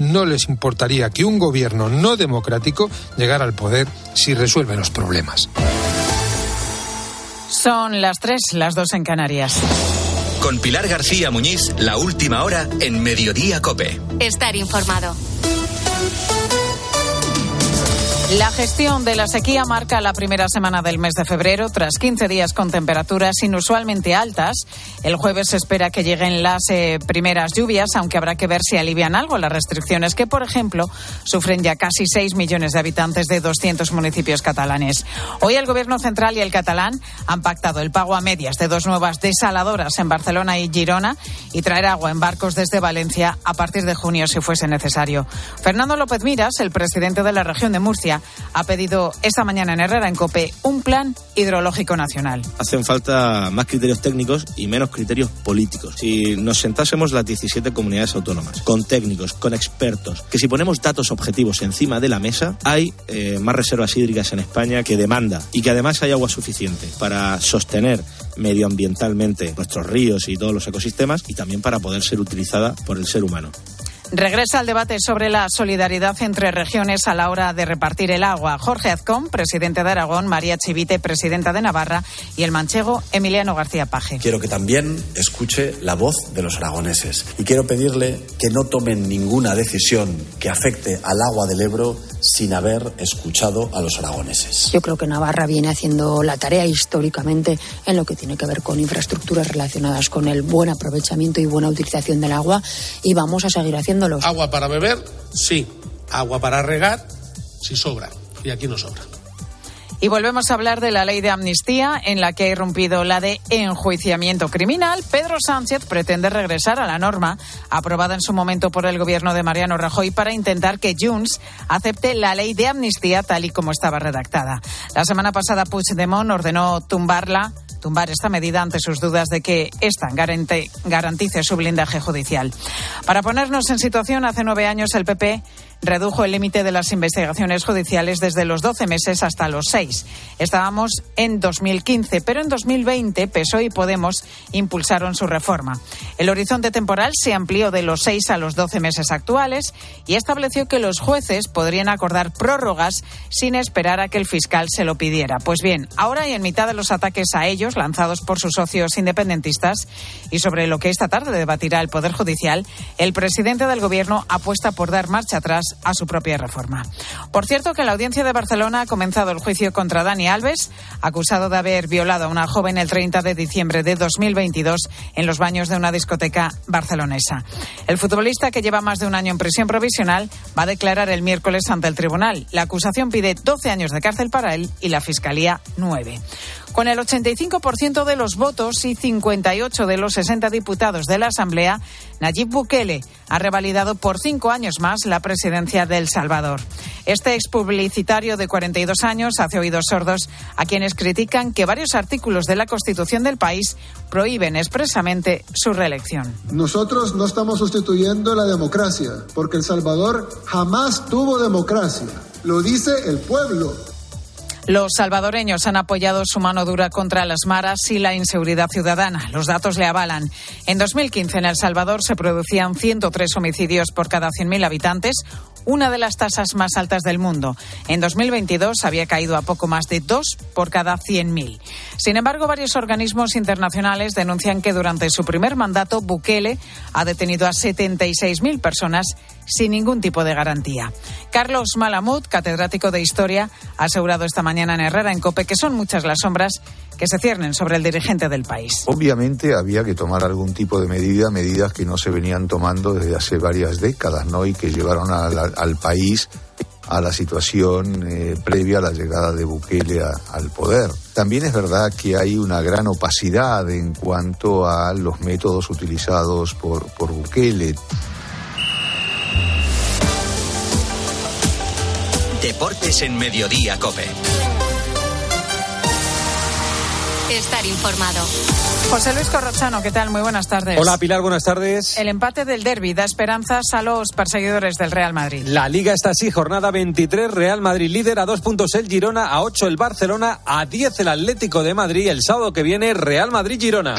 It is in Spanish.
no les importaría que un gobierno no democrático llegara al poder si resuelve los problemas. Son las tres, las dos en Canarias. Con Pilar García Muñiz, la última hora en Mediodía Cope. Estar informado. La gestión de la sequía marca la primera semana del mes de febrero, tras 15 días con temperaturas inusualmente altas. El jueves se espera que lleguen las eh, primeras lluvias, aunque habrá que ver si alivian algo las restricciones que, por ejemplo, sufren ya casi 6 millones de habitantes de 200 municipios catalanes. Hoy el Gobierno central y el catalán han pactado el pago a medias de dos nuevas desaladoras en Barcelona y Girona y traer agua en barcos desde Valencia a partir de junio si fuese necesario. Fernando López Miras, el presidente de la región de Murcia, ha pedido esta mañana en Herrera, en COPE, un plan hidrológico nacional. Hacen falta más criterios técnicos y menos criterios políticos. Si nos sentásemos las 17 comunidades autónomas, con técnicos, con expertos, que si ponemos datos objetivos encima de la mesa, hay eh, más reservas hídricas en España que demanda y que además hay agua suficiente para sostener medioambientalmente nuestros ríos y todos los ecosistemas y también para poder ser utilizada por el ser humano. Regresa al debate sobre la solidaridad entre regiones a la hora de repartir el agua. Jorge Azcón, presidente de Aragón, María Chivite, presidenta de Navarra, y el manchego Emiliano García Paje. Quiero que también escuche la voz de los aragoneses y quiero pedirle que no tomen ninguna decisión que afecte al agua del Ebro sin haber escuchado a los aragoneses. Yo creo que Navarra viene haciendo la tarea históricamente en lo que tiene que ver con infraestructuras relacionadas con el buen aprovechamiento y buena utilización del agua y vamos a seguir haciendo Agua para beber, sí. Agua para regar, sí sobra. Y aquí no sobra. Y volvemos a hablar de la ley de amnistía en la que ha irrumpido la de enjuiciamiento criminal. Pedro Sánchez pretende regresar a la norma aprobada en su momento por el gobierno de Mariano Rajoy para intentar que Junts acepte la ley de amnistía tal y como estaba redactada. La semana pasada Puigdemont ordenó tumbarla tumbar esta medida ante sus dudas de que esta garantice su blindaje judicial. Para ponernos en situación, hace nueve años el PP redujo el límite de las investigaciones judiciales desde los 12 meses hasta los 6. Estábamos en 2015, pero en 2020 PSOE y Podemos impulsaron su reforma. El horizonte temporal se amplió de los 6 a los 12 meses actuales y estableció que los jueces podrían acordar prórrogas sin esperar a que el fiscal se lo pidiera. Pues bien, ahora y en mitad de los ataques a ellos lanzados por sus socios independentistas y sobre lo que esta tarde debatirá el Poder Judicial, el presidente del Gobierno apuesta por dar marcha atrás a su propia reforma. Por cierto, que la audiencia de Barcelona ha comenzado el juicio contra Dani Alves, acusado de haber violado a una joven el 30 de diciembre de 2022 en los baños de una discoteca barcelonesa. El futbolista, que lleva más de un año en prisión provisional, va a declarar el miércoles ante el tribunal. La acusación pide 12 años de cárcel para él y la fiscalía 9. Con el 85% de los votos y 58 de los 60 diputados de la Asamblea, Nayib Bukele ha revalidado por cinco años más la presidencia de El Salvador. Este expublicitario de 42 años hace oídos sordos a quienes critican que varios artículos de la Constitución del país prohíben expresamente su reelección. Nosotros no estamos sustituyendo la democracia, porque El Salvador jamás tuvo democracia. Lo dice el pueblo. Los salvadoreños han apoyado su mano dura contra las maras y la inseguridad ciudadana. Los datos le avalan. En 2015 en El Salvador se producían 103 homicidios por cada 100.000 habitantes, una de las tasas más altas del mundo. En 2022 había caído a poco más de dos por cada 100.000. Sin embargo, varios organismos internacionales denuncian que durante su primer mandato Bukele ha detenido a 76.000 personas sin ningún tipo de garantía. Carlos Malamud, catedrático de Historia, ha asegurado esta mañana en Herrera en Cope que son muchas las sombras que se ciernen sobre el dirigente del país. Obviamente había que tomar algún tipo de medida, medidas que no se venían tomando desde hace varias décadas, ¿no? Y que llevaron al país a la situación eh, previa a la llegada de Bukele al poder. También es verdad que hay una gran opacidad en cuanto a los métodos utilizados por, por Bukele. Deportes en Mediodía, Cope. Estar informado. José Luis Corrochano, ¿qué tal? Muy buenas tardes. Hola Pilar, buenas tardes. El empate del derby da esperanzas a los perseguidores del Real Madrid. La liga está así, jornada 23, Real Madrid líder a dos puntos el Girona, a ocho el Barcelona, a diez el Atlético de Madrid, el sábado que viene Real Madrid-Girona.